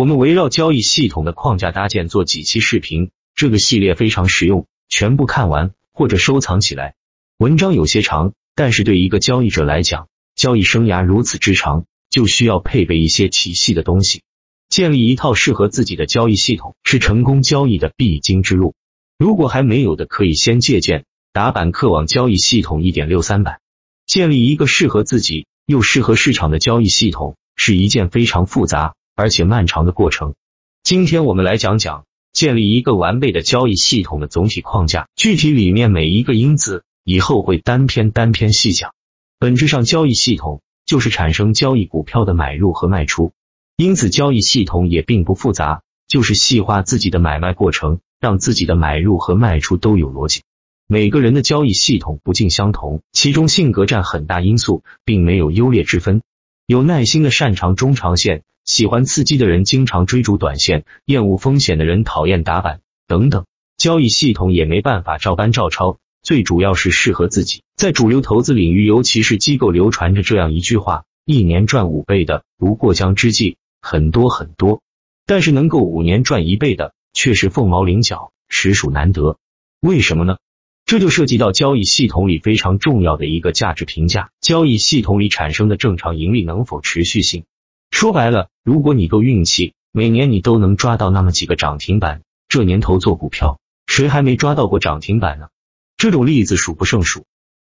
我们围绕交易系统的框架搭建做几期视频，这个系列非常实用，全部看完或者收藏起来。文章有些长，但是对一个交易者来讲，交易生涯如此之长，就需要配备一些体系的东西。建立一套适合自己的交易系统是成功交易的必经之路。如果还没有的，可以先借鉴打板客网交易系统一点六三版。建立一个适合自己又适合市场的交易系统是一件非常复杂而且漫长的过程。今天我们来讲讲建立一个完备的交易系统的总体框架，具体里面每一个因子以后会单篇单篇细讲。本质上，交易系统就是产生交易股票的买入和卖出。因此，交易系统也并不复杂，就是细化自己的买卖过程，让自己的买入和卖出都有逻辑。每个人的交易系统不尽相同，其中性格占很大因素，并没有优劣之分。有耐心的擅长中长线，喜欢刺激的人经常追逐短线，厌恶风险的人讨厌打板等等。交易系统也没办法照搬照抄，最主要是适合自己。在主流投资领域，尤其是机构，流传着这样一句话：一年赚五倍的，如过江之鲫。很多很多，但是能够五年赚一倍的却是凤毛麟角，实属难得。为什么呢？这就涉及到交易系统里非常重要的一个价值评价：交易系统里产生的正常盈利能否持续性？说白了，如果你够运气，每年你都能抓到那么几个涨停板，这年头做股票，谁还没抓到过涨停板呢？这种例子数不胜数。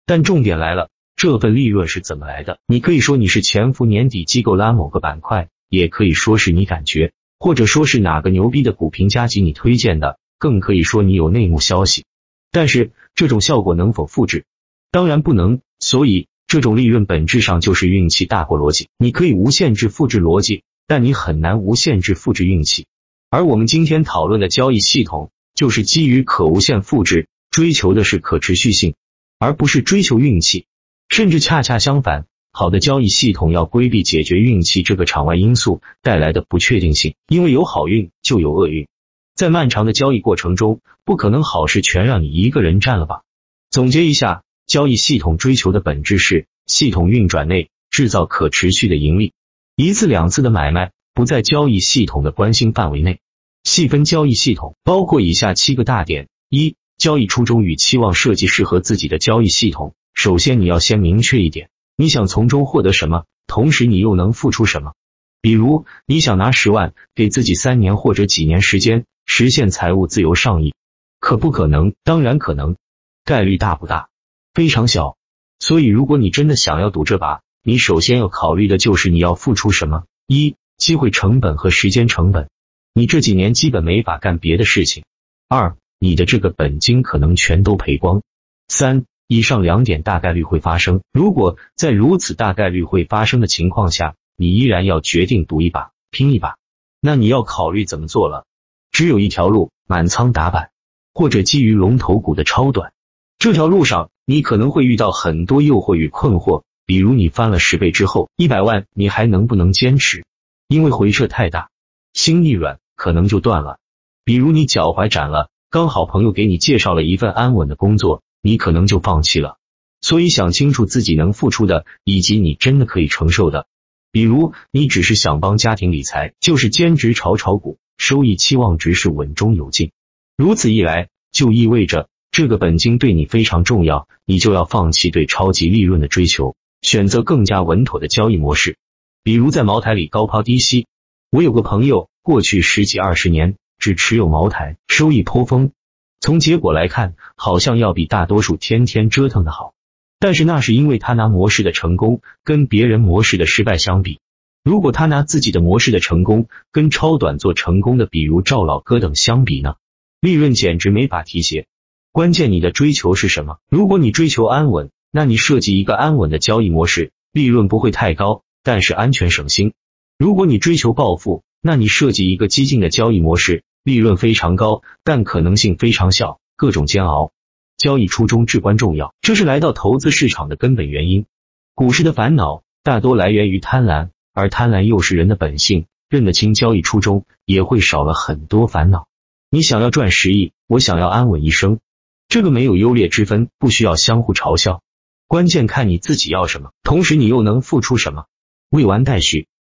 但重点来了，这份利润是怎么来的？你可以说你是潜伏年底机构拉某个板块。也可以说是你感觉，或者说是哪个牛逼的股评家给你推荐的，更可以说你有内幕消息。但是这种效果能否复制？当然不能。所以这种利润本质上就是运气大过逻辑。你可以无限制复制逻辑，但你很难无限制复制运气。而我们今天讨论的交易系统，就是基于可无限复制，追求的是可持续性，而不是追求运气，甚至恰恰相反。好的交易系统要规避解决运气这个场外因素带来的不确定性，因为有好运就有厄运，在漫长的交易过程中，不可能好事全让你一个人占了吧？总结一下，交易系统追求的本质是系统运转内制造可持续的盈利，一次两次的买卖不在交易系统的关心范围内。细分交易系统包括以下七个大点：一、交易初衷与期望设计适合自己的交易系统。首先，你要先明确一点。你想从中获得什么？同时你又能付出什么？比如你想拿十万给自己三年或者几年时间实现财务自由上亿，可不可能？当然可能，概率大不大？非常小。所以如果你真的想要赌这把，你首先要考虑的就是你要付出什么：一、机会成本和时间成本，你这几年基本没法干别的事情；二、你的这个本金可能全都赔光；三。以上两点大概率会发生。如果在如此大概率会发生的情况下，你依然要决定赌一把、拼一把，那你要考虑怎么做了。只有一条路：满仓打板，或者基于龙头股的超短。这条路上，你可能会遇到很多诱惑与困惑，比如你翻了十倍之后，一百万你还能不能坚持？因为回撤太大，心一软可能就断了。比如你脚踝斩了，刚好朋友给你介绍了一份安稳的工作。你可能就放弃了，所以想清楚自己能付出的，以及你真的可以承受的。比如，你只是想帮家庭理财，就是兼职炒炒股，收益期望值是稳中有进。如此一来，就意味着这个本金对你非常重要，你就要放弃对超级利润的追求，选择更加稳妥的交易模式。比如在茅台里高抛低吸。我有个朋友，过去十几二十年只持有茅台，收益颇丰。从结果来看，好像要比大多数天天折腾的好，但是那是因为他拿模式的成功跟别人模式的失败相比。如果他拿自己的模式的成功跟超短做成功的，比如赵老哥等相比呢？利润简直没法提携。关键你的追求是什么？如果你追求安稳，那你设计一个安稳的交易模式，利润不会太高，但是安全省心。如果你追求暴富，那你设计一个激进的交易模式。利润非常高，但可能性非常小，各种煎熬。交易初衷至关重要，这是来到投资市场的根本原因。股市的烦恼大多来源于贪婪，而贪婪又是人的本性。认得清交易初衷，也会少了很多烦恼。你想要赚十亿，我想要安稳一生，这个没有优劣之分，不需要相互嘲笑。关键看你自己要什么，同时你又能付出什么。未完待续。